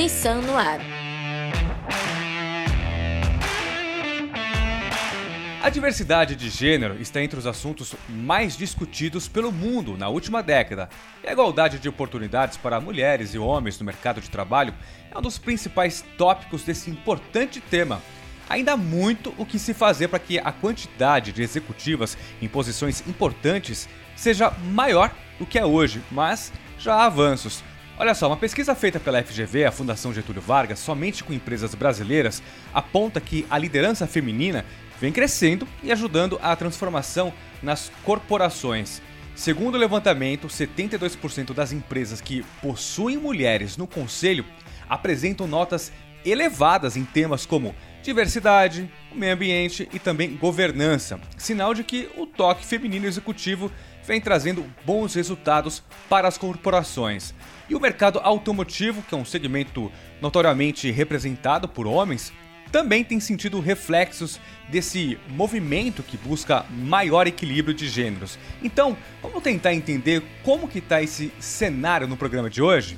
Nissan no ar. A diversidade de gênero está entre os assuntos mais discutidos pelo mundo na última década. E a igualdade de oportunidades para mulheres e homens no mercado de trabalho é um dos principais tópicos desse importante tema. Ainda há muito o que se fazer para que a quantidade de executivas em posições importantes seja maior do que é hoje, mas já há avanços. Olha só, uma pesquisa feita pela FGV, a Fundação Getúlio Vargas, somente com empresas brasileiras, aponta que a liderança feminina vem crescendo e ajudando a transformação nas corporações. Segundo o levantamento, 72% das empresas que possuem mulheres no conselho apresentam notas elevadas em temas como diversidade, meio ambiente e também governança, sinal de que o toque feminino executivo vem trazendo bons resultados para as corporações. E o mercado automotivo, que é um segmento notoriamente representado por homens, também tem sentido reflexos desse movimento que busca maior equilíbrio de gêneros. Então, vamos tentar entender como que está esse cenário no programa de hoje?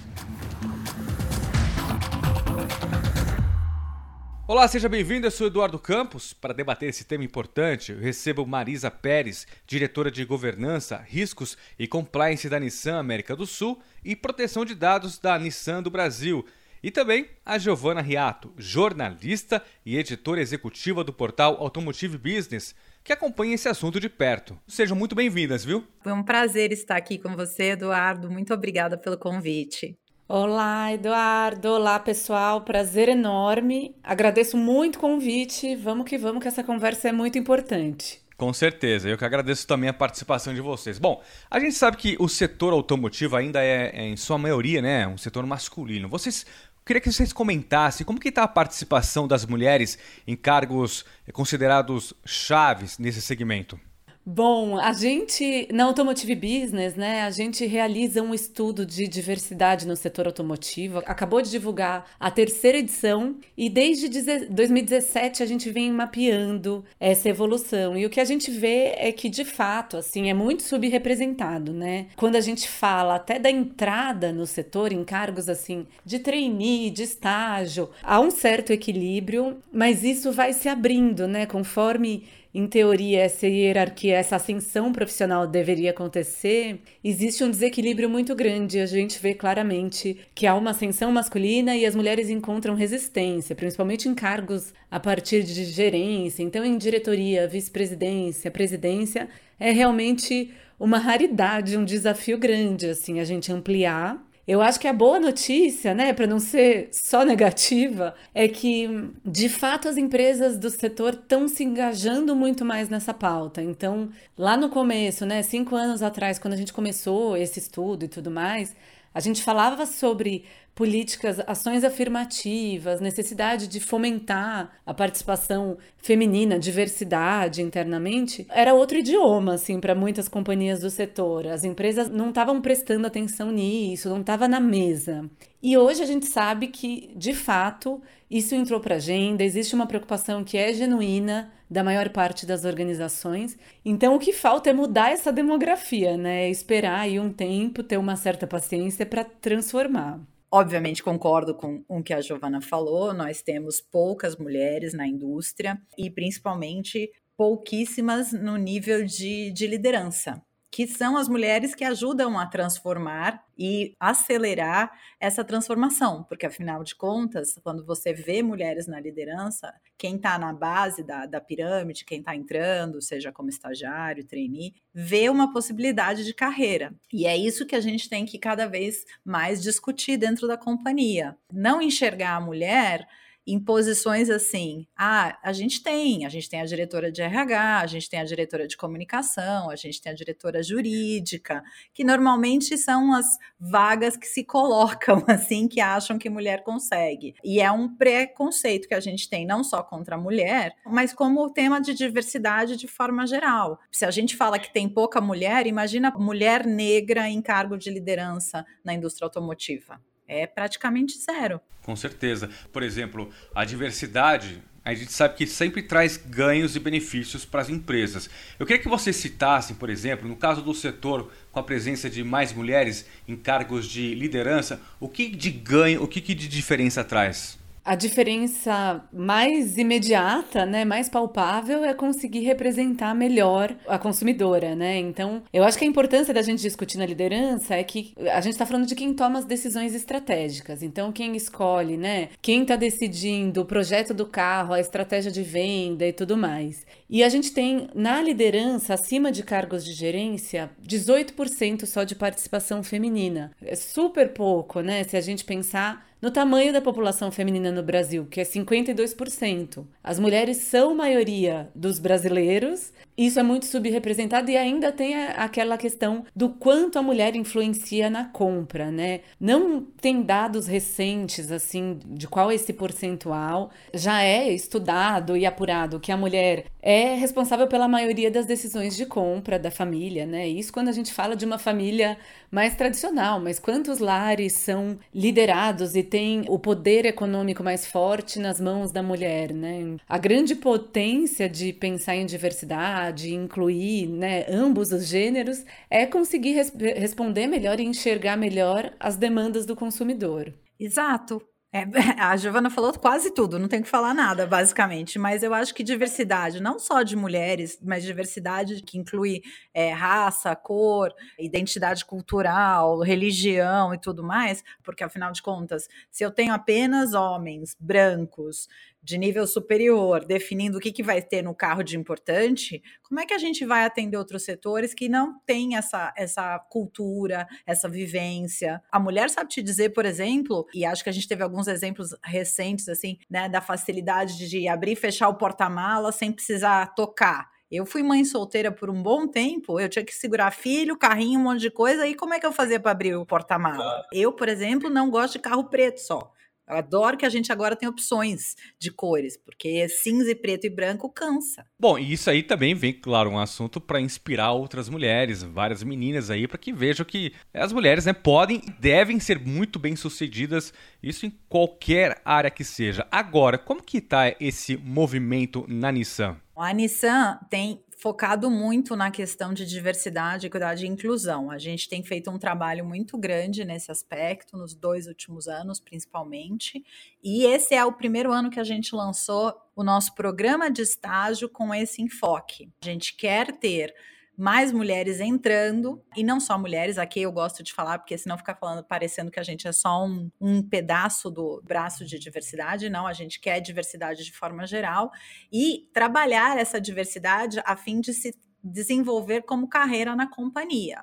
Olá, seja bem-vindo. Eu sou Eduardo Campos. Para debater esse tema importante, recebo Marisa Pérez, diretora de Governança, Riscos e Compliance da Nissan América do Sul e Proteção de Dados da Nissan do Brasil. E também a Giovana Riato, jornalista e editora executiva do portal Automotive Business, que acompanha esse assunto de perto. Sejam muito bem-vindas, viu? Foi um prazer estar aqui com você, Eduardo. Muito obrigada pelo convite. Olá, Eduardo. Olá, pessoal. Prazer enorme. Agradeço muito o convite. Vamos que vamos, que essa conversa é muito importante. Com certeza, eu que agradeço também a participação de vocês. Bom, a gente sabe que o setor automotivo ainda é, é em sua maioria, né, um setor masculino. Vocês Queria que vocês comentassem como que está a participação das mulheres em cargos considerados chaves nesse segmento. Bom, a gente, na Automotive Business, né, a gente realiza um estudo de diversidade no setor automotivo. Acabou de divulgar a terceira edição e desde 2017 a gente vem mapeando essa evolução. E o que a gente vê é que, de fato, assim, é muito subrepresentado, né? Quando a gente fala até da entrada no setor em cargos assim de trainee, de estágio, há um certo equilíbrio, mas isso vai se abrindo, né, conforme em teoria, essa hierarquia, essa ascensão profissional deveria acontecer, existe um desequilíbrio muito grande. A gente vê claramente que há uma ascensão masculina e as mulheres encontram resistência, principalmente em cargos a partir de gerência. Então, em diretoria, vice-presidência, presidência, é realmente uma raridade, um desafio grande, assim, a gente ampliar eu acho que a boa notícia, né, para não ser só negativa, é que de fato as empresas do setor estão se engajando muito mais nessa pauta. Então, lá no começo, né, cinco anos atrás, quando a gente começou esse estudo e tudo mais, a gente falava sobre políticas, ações afirmativas, necessidade de fomentar a participação feminina, diversidade internamente, era outro idioma assim para muitas companhias do setor. As empresas não estavam prestando atenção nisso, não estava na mesa. E hoje a gente sabe que, de fato, isso entrou para a agenda, existe uma preocupação que é genuína da maior parte das organizações. Então, o que falta é mudar essa demografia, né? Esperar aí um tempo, ter uma certa paciência para transformar. Obviamente concordo com o que a Giovana falou, nós temos poucas mulheres na indústria e principalmente pouquíssimas no nível de, de liderança que são as mulheres que ajudam a transformar e acelerar essa transformação, porque afinal de contas, quando você vê mulheres na liderança, quem está na base da, da pirâmide, quem está entrando, seja como estagiário, trainee, vê uma possibilidade de carreira. E é isso que a gente tem que cada vez mais discutir dentro da companhia. Não enxergar a mulher em posições assim. Ah, a gente tem, a gente tem a diretora de RH, a gente tem a diretora de comunicação, a gente tem a diretora jurídica, que normalmente são as vagas que se colocam assim, que acham que mulher consegue. E é um preconceito que a gente tem não só contra a mulher, mas como o tema de diversidade de forma geral. Se a gente fala que tem pouca mulher, imagina mulher negra em cargo de liderança na indústria automotiva é praticamente zero. Com certeza. Por exemplo, a diversidade a gente sabe que sempre traz ganhos e benefícios para as empresas. Eu queria que vocês citassem, por exemplo, no caso do setor com a presença de mais mulheres em cargos de liderança, o que de ganho, o que de diferença traz? A diferença mais imediata, né, mais palpável é conseguir representar melhor a consumidora, né? Então, eu acho que a importância da gente discutir na liderança é que a gente está falando de quem toma as decisões estratégicas. Então, quem escolhe, né? Quem está decidindo o projeto do carro, a estratégia de venda e tudo mais. E a gente tem na liderança, acima de cargos de gerência, 18% só de participação feminina. É super pouco, né? Se a gente pensar no tamanho da população feminina no Brasil, que é 52%. As mulheres são maioria dos brasileiros, isso é muito subrepresentado e ainda tem aquela questão do quanto a mulher influencia na compra, né? Não tem dados recentes assim de qual é esse percentual. Já é estudado e apurado que a mulher é responsável pela maioria das decisões de compra da família, né? Isso quando a gente fala de uma família mais tradicional, mas quantos lares são liderados e têm o poder econômico mais forte nas mãos da mulher, né? A grande potência de pensar em diversidade, incluir, né, ambos os gêneros, é conseguir res responder melhor e enxergar melhor as demandas do consumidor. Exato. É, a Giovana falou quase tudo, não tem que falar nada, basicamente. Mas eu acho que diversidade, não só de mulheres, mas diversidade que inclui é, raça, cor, identidade cultural, religião e tudo mais, porque afinal de contas, se eu tenho apenas homens brancos de nível superior, definindo o que, que vai ter no carro de importante, como é que a gente vai atender outros setores que não têm essa, essa cultura, essa vivência? A mulher sabe te dizer, por exemplo, e acho que a gente teve alguns exemplos recentes, assim, né, da facilidade de abrir e fechar o porta-mala sem precisar tocar. Eu fui mãe solteira por um bom tempo, eu tinha que segurar filho, carrinho, um monte de coisa, e como é que eu fazia para abrir o porta-mala? Eu, por exemplo, não gosto de carro preto só. Eu adoro que a gente agora tem opções de cores, porque cinza e preto e branco cansa. Bom, e isso aí também vem, claro, um assunto para inspirar outras mulheres, várias meninas aí, para que vejam que as mulheres né, podem e devem ser muito bem sucedidas, isso em qualquer área que seja. Agora, como que está esse movimento na Nissan? A Nissan tem focado muito na questão de diversidade, equidade e inclusão. A gente tem feito um trabalho muito grande nesse aspecto, nos dois últimos anos, principalmente. E esse é o primeiro ano que a gente lançou o nosso programa de estágio com esse enfoque. A gente quer ter mais mulheres entrando, e não só mulheres, aqui eu gosto de falar, porque senão fica falando, parecendo que a gente é só um, um pedaço do braço de diversidade, não, a gente quer diversidade de forma geral, e trabalhar essa diversidade a fim de se desenvolver como carreira na companhia.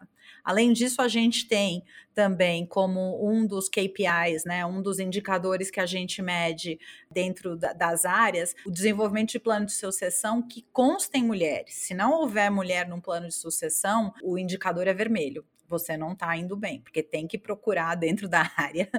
Além disso, a gente tem também como um dos KPIs, né, um dos indicadores que a gente mede dentro da, das áreas, o desenvolvimento de plano de sucessão que consta em mulheres. Se não houver mulher num plano de sucessão, o indicador é vermelho você não está indo bem, porque tem que procurar dentro da área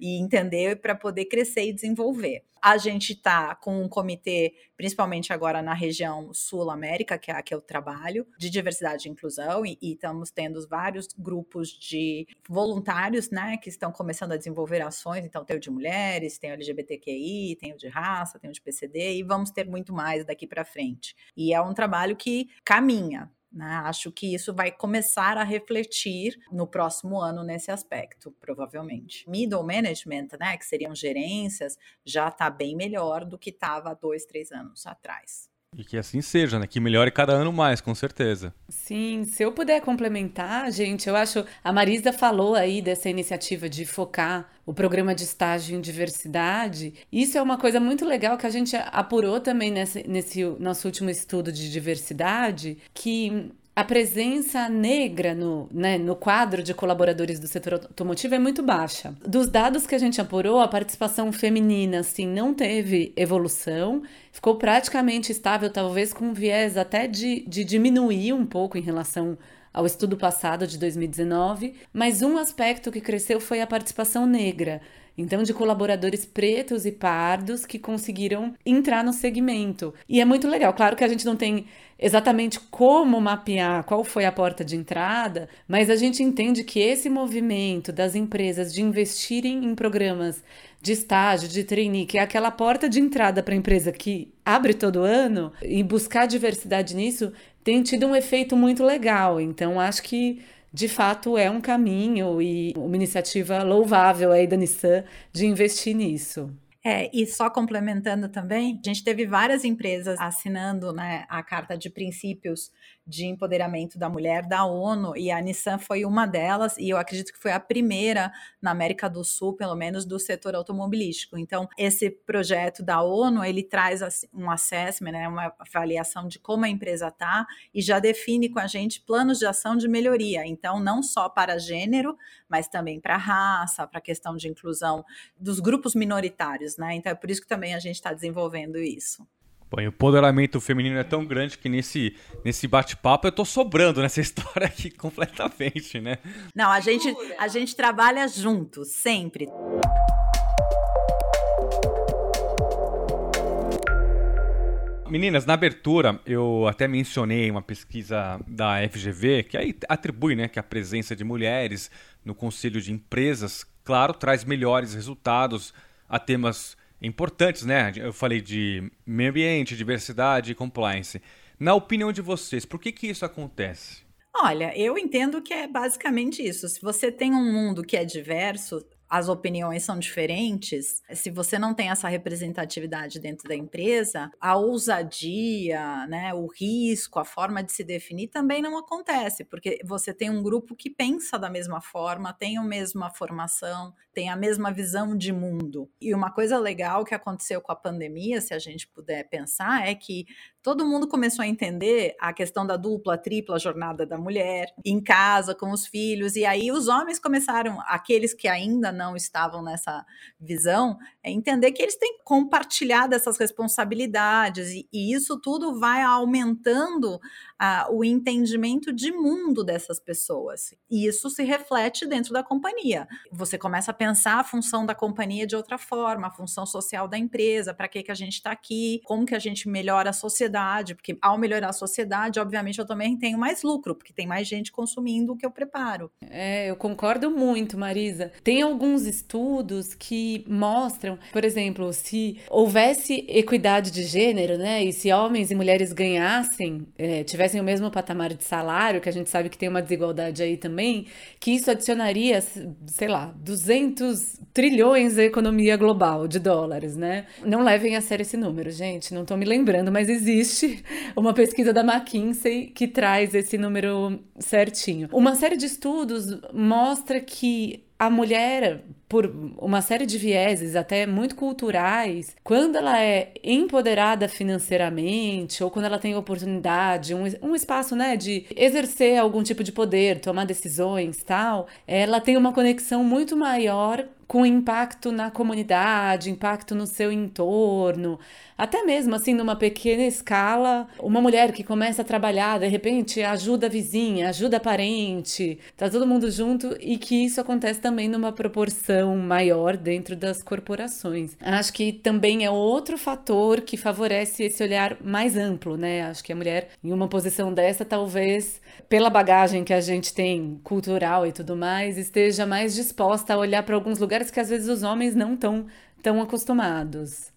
e entender para poder crescer e desenvolver. A gente está com um comitê, principalmente agora na região Sul América, que é a que eu trabalho, de diversidade e inclusão, e, e estamos tendo vários grupos de voluntários, né, que estão começando a desenvolver ações. Então, tem o de mulheres, tem o LGBTQI, tem o de raça, tem o de PCD, e vamos ter muito mais daqui para frente. E é um trabalho que caminha, né? Acho que isso vai começar a refletir no próximo ano nesse aspecto, provavelmente. Middle management, né, que seriam gerências, já está bem melhor do que estava dois, três anos atrás. E que assim seja, né? Que melhore cada ano mais, com certeza. Sim, se eu puder complementar, gente, eu acho. A Marisa falou aí dessa iniciativa de focar o programa de estágio em diversidade. Isso é uma coisa muito legal que a gente apurou também nesse, nesse nosso último estudo de diversidade, que a presença negra no, né, no quadro de colaboradores do setor automotivo é muito baixa. Dos dados que a gente apurou, a participação feminina assim, não teve evolução, ficou praticamente estável, talvez com um viés até de, de diminuir um pouco em relação ao estudo passado de 2019, mas um aspecto que cresceu foi a participação negra. Então, de colaboradores pretos e pardos que conseguiram entrar no segmento. E é muito legal. Claro que a gente não tem exatamente como mapear, qual foi a porta de entrada, mas a gente entende que esse movimento das empresas de investirem em programas de estágio, de trainee, que é aquela porta de entrada para a empresa que abre todo ano, e buscar diversidade nisso tem tido um efeito muito legal. Então, acho que de fato é um caminho e uma iniciativa louvável aí da Nissan de investir nisso. É, e só complementando também, a gente teve várias empresas assinando né, a Carta de Princípios de Empoderamento da Mulher da ONU, e a Nissan foi uma delas, e eu acredito que foi a primeira na América do Sul, pelo menos, do setor automobilístico. Então, esse projeto da ONU, ele traz um assessment, né, uma avaliação de como a empresa está, e já define com a gente planos de ação de melhoria. Então, não só para gênero, mas também para raça, para a questão de inclusão dos grupos minoritários, né? Então é por isso que também a gente está desenvolvendo isso. O empoderamento feminino é tão grande que nesse, nesse bate-papo eu tô sobrando nessa história aqui completamente, né? Não, a gente, a gente trabalha junto, sempre. Meninas, na abertura eu até mencionei uma pesquisa da FGV que aí atribui né, que a presença de mulheres no conselho de empresas, claro, traz melhores resultados a temas importantes, né? Eu falei de meio ambiente, diversidade e compliance. Na opinião de vocês, por que, que isso acontece? Olha, eu entendo que é basicamente isso. Se você tem um mundo que é diverso, as opiniões são diferentes, se você não tem essa representatividade dentro da empresa, a ousadia, né, o risco, a forma de se definir também não acontece, porque você tem um grupo que pensa da mesma forma, tem a mesma formação, tem a mesma visão de mundo. E uma coisa legal que aconteceu com a pandemia, se a gente puder pensar, é que todo mundo começou a entender a questão da dupla, tripla jornada da mulher, em casa, com os filhos, e aí os homens começaram, aqueles que ainda não estavam nessa visão, é entender que eles têm que compartilhar dessas responsabilidades, e, e isso tudo vai aumentando o entendimento de mundo dessas pessoas. E isso se reflete dentro da companhia. Você começa a pensar a função da companhia de outra forma, a função social da empresa, para que, que a gente está aqui, como que a gente melhora a sociedade, porque ao melhorar a sociedade, obviamente, eu também tenho mais lucro, porque tem mais gente consumindo o que eu preparo. É, eu concordo muito, Marisa. Tem alguns estudos que mostram, por exemplo, se houvesse equidade de gênero, né, e se homens e mulheres ganhassem, é, tivessem o mesmo patamar de salário, que a gente sabe que tem uma desigualdade aí também, que isso adicionaria, sei lá, 200 trilhões à economia global de dólares, né? Não levem a sério esse número, gente, não estou me lembrando, mas existe uma pesquisa da McKinsey que traz esse número certinho. Uma série de estudos mostra que a mulher, por uma série de vieses, até muito culturais, quando ela é empoderada financeiramente, ou quando ela tem oportunidade, um, um espaço, né, de exercer algum tipo de poder, tomar decisões tal, ela tem uma conexão muito maior com impacto na comunidade, impacto no seu entorno, até mesmo assim numa pequena escala, uma mulher que começa a trabalhar, de repente ajuda a vizinha, ajuda a parente, tá todo mundo junto e que isso acontece também numa proporção maior dentro das corporações. Acho que também é outro fator que favorece esse olhar mais amplo, né? Acho que a mulher em uma posição dessa talvez pela bagagem que a gente tem cultural e tudo mais, esteja mais disposta a olhar para alguns lugares que às vezes os homens não estão tão acostumados.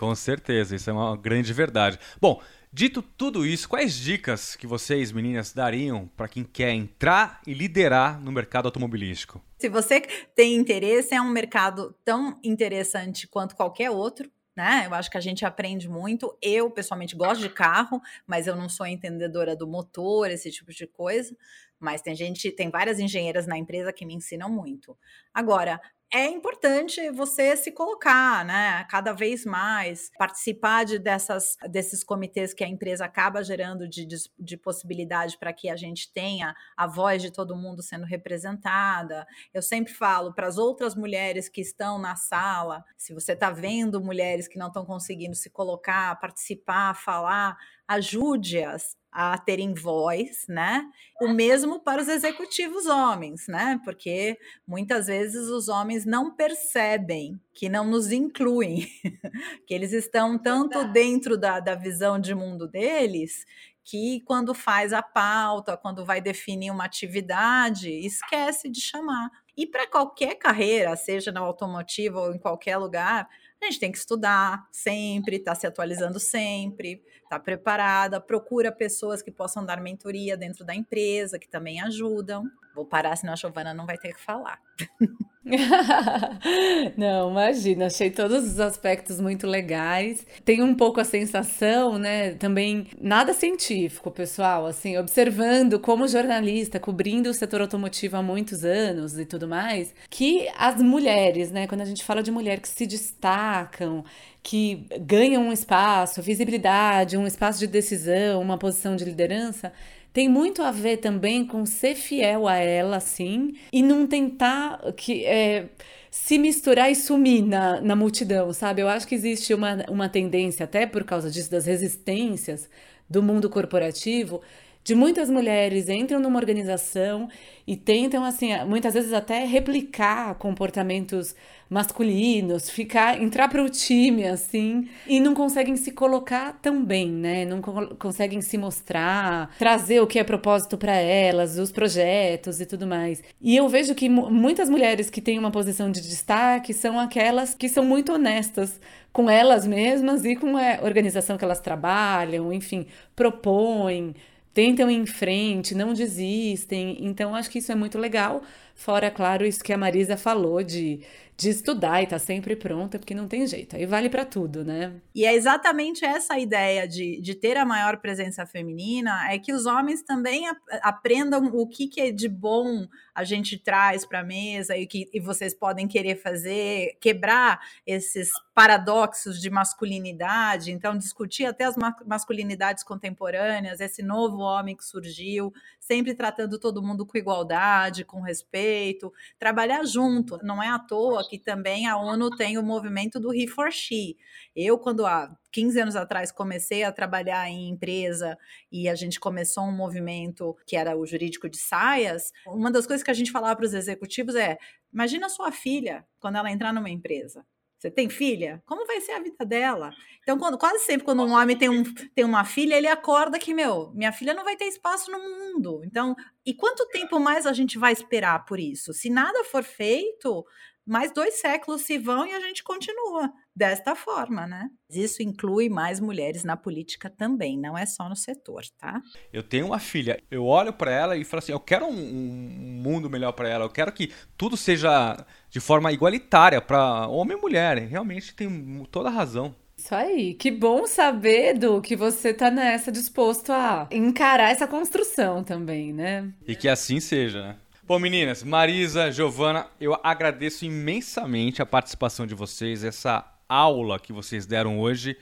Com certeza, isso é uma grande verdade. Bom, dito tudo isso, quais dicas que vocês, meninas, dariam para quem quer entrar e liderar no mercado automobilístico? Se você tem interesse, é um mercado tão interessante quanto qualquer outro. Né? Eu acho que a gente aprende muito. Eu, pessoalmente, gosto de carro, mas eu não sou entendedora do motor, esse tipo de coisa. Mas tem gente, tem várias engenheiras na empresa que me ensinam muito. Agora, é importante você se colocar, né? Cada vez mais, participar de dessas, desses comitês que a empresa acaba gerando de, de, de possibilidade para que a gente tenha a voz de todo mundo sendo representada. Eu sempre falo para as outras mulheres que estão na sala, se você está vendo mulheres que não estão conseguindo se colocar, participar, falar, ajude-as a terem voz, né? O mesmo para os executivos homens, né? Porque muitas vezes os homens não percebem que não nos incluem, que eles estão tanto dentro da, da visão de mundo deles que quando faz a pauta, quando vai definir uma atividade, esquece de chamar. E para qualquer carreira, seja na automotiva ou em qualquer lugar, a gente tem que estudar sempre, estar tá se atualizando sempre, estar tá preparada, procura pessoas que possam dar mentoria dentro da empresa, que também ajudam. Vou parar, senão a Giovana não vai ter que falar. Não, imagina, achei todos os aspectos muito legais. Tem um pouco a sensação, né, também nada científico, pessoal, assim, observando como jornalista, cobrindo o setor automotivo há muitos anos e tudo mais, que as mulheres, né, quando a gente fala de mulher que se destacam, que ganham um espaço, visibilidade, um espaço de decisão, uma posição de liderança, tem muito a ver também com ser fiel a ela, sim, e não tentar que é, se misturar e sumir na, na multidão, sabe? Eu acho que existe uma, uma tendência, até por causa disso, das resistências do mundo corporativo, de muitas mulheres entram numa organização e tentam, assim, muitas vezes até replicar comportamentos masculinos, ficar, entrar para o time, assim, e não conseguem se colocar tão bem, né? Não co conseguem se mostrar, trazer o que é propósito para elas, os projetos e tudo mais. E eu vejo que muitas mulheres que têm uma posição de destaque são aquelas que são muito honestas com elas mesmas e com a organização que elas trabalham, enfim, propõem, tentam ir em frente, não desistem. Então, acho que isso é muito legal. Fora, claro, isso que a Marisa falou de, de estudar e tá sempre pronta, porque não tem jeito. Aí vale para tudo, né? E é exatamente essa ideia de, de ter a maior presença feminina, é que os homens também aprendam o que, que é de bom a gente traz para a mesa e que e vocês podem querer fazer, quebrar esses paradoxos de masculinidade, então discutir até as masculinidades contemporâneas, esse novo homem que surgiu, sempre tratando todo mundo com igualdade, com respeito, trabalhar junto. Não é à toa que também a ONU tem o movimento do He for She. Eu, quando há 15 anos atrás comecei a trabalhar em empresa e a gente começou um movimento que era o jurídico de saias, uma das coisas que a gente falava para os executivos é: imagina sua filha quando ela entrar numa empresa. Você tem filha? Como vai ser a vida dela? Então, quando, quase sempre, quando um homem tem, um, tem uma filha, ele acorda que, meu, minha filha não vai ter espaço no mundo. Então, e quanto tempo mais a gente vai esperar por isso? Se nada for feito, mais dois séculos se vão e a gente continua desta forma, né? Isso inclui mais mulheres na política também, não é só no setor, tá? Eu tenho uma filha, eu olho para ela e falo assim, eu quero um, um mundo melhor para ela, eu quero que tudo seja de forma igualitária para homem e mulher. Realmente tem toda a razão. Isso aí, que bom saber, do que você tá nessa disposto a encarar essa construção também, né? E que assim seja, né? Bom, meninas, Marisa, Giovana, eu agradeço imensamente a participação de vocês, essa aula que vocês deram hoje.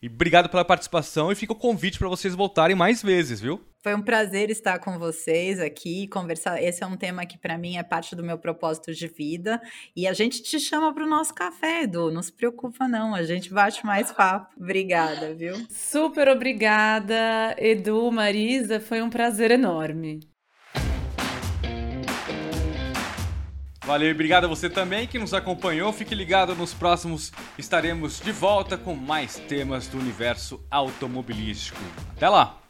E obrigado pela participação e fica o convite para vocês voltarem mais vezes, viu? Foi um prazer estar com vocês aqui, conversar. Esse é um tema que para mim é parte do meu propósito de vida. E a gente te chama para o nosso café, Edu. Não se preocupa, não. A gente bate mais papo. Obrigada, viu? Super obrigada, Edu, Marisa. Foi um prazer enorme. Valeu obrigado a você também que nos acompanhou. Fique ligado, nos próximos estaremos de volta com mais temas do universo automobilístico. Até lá!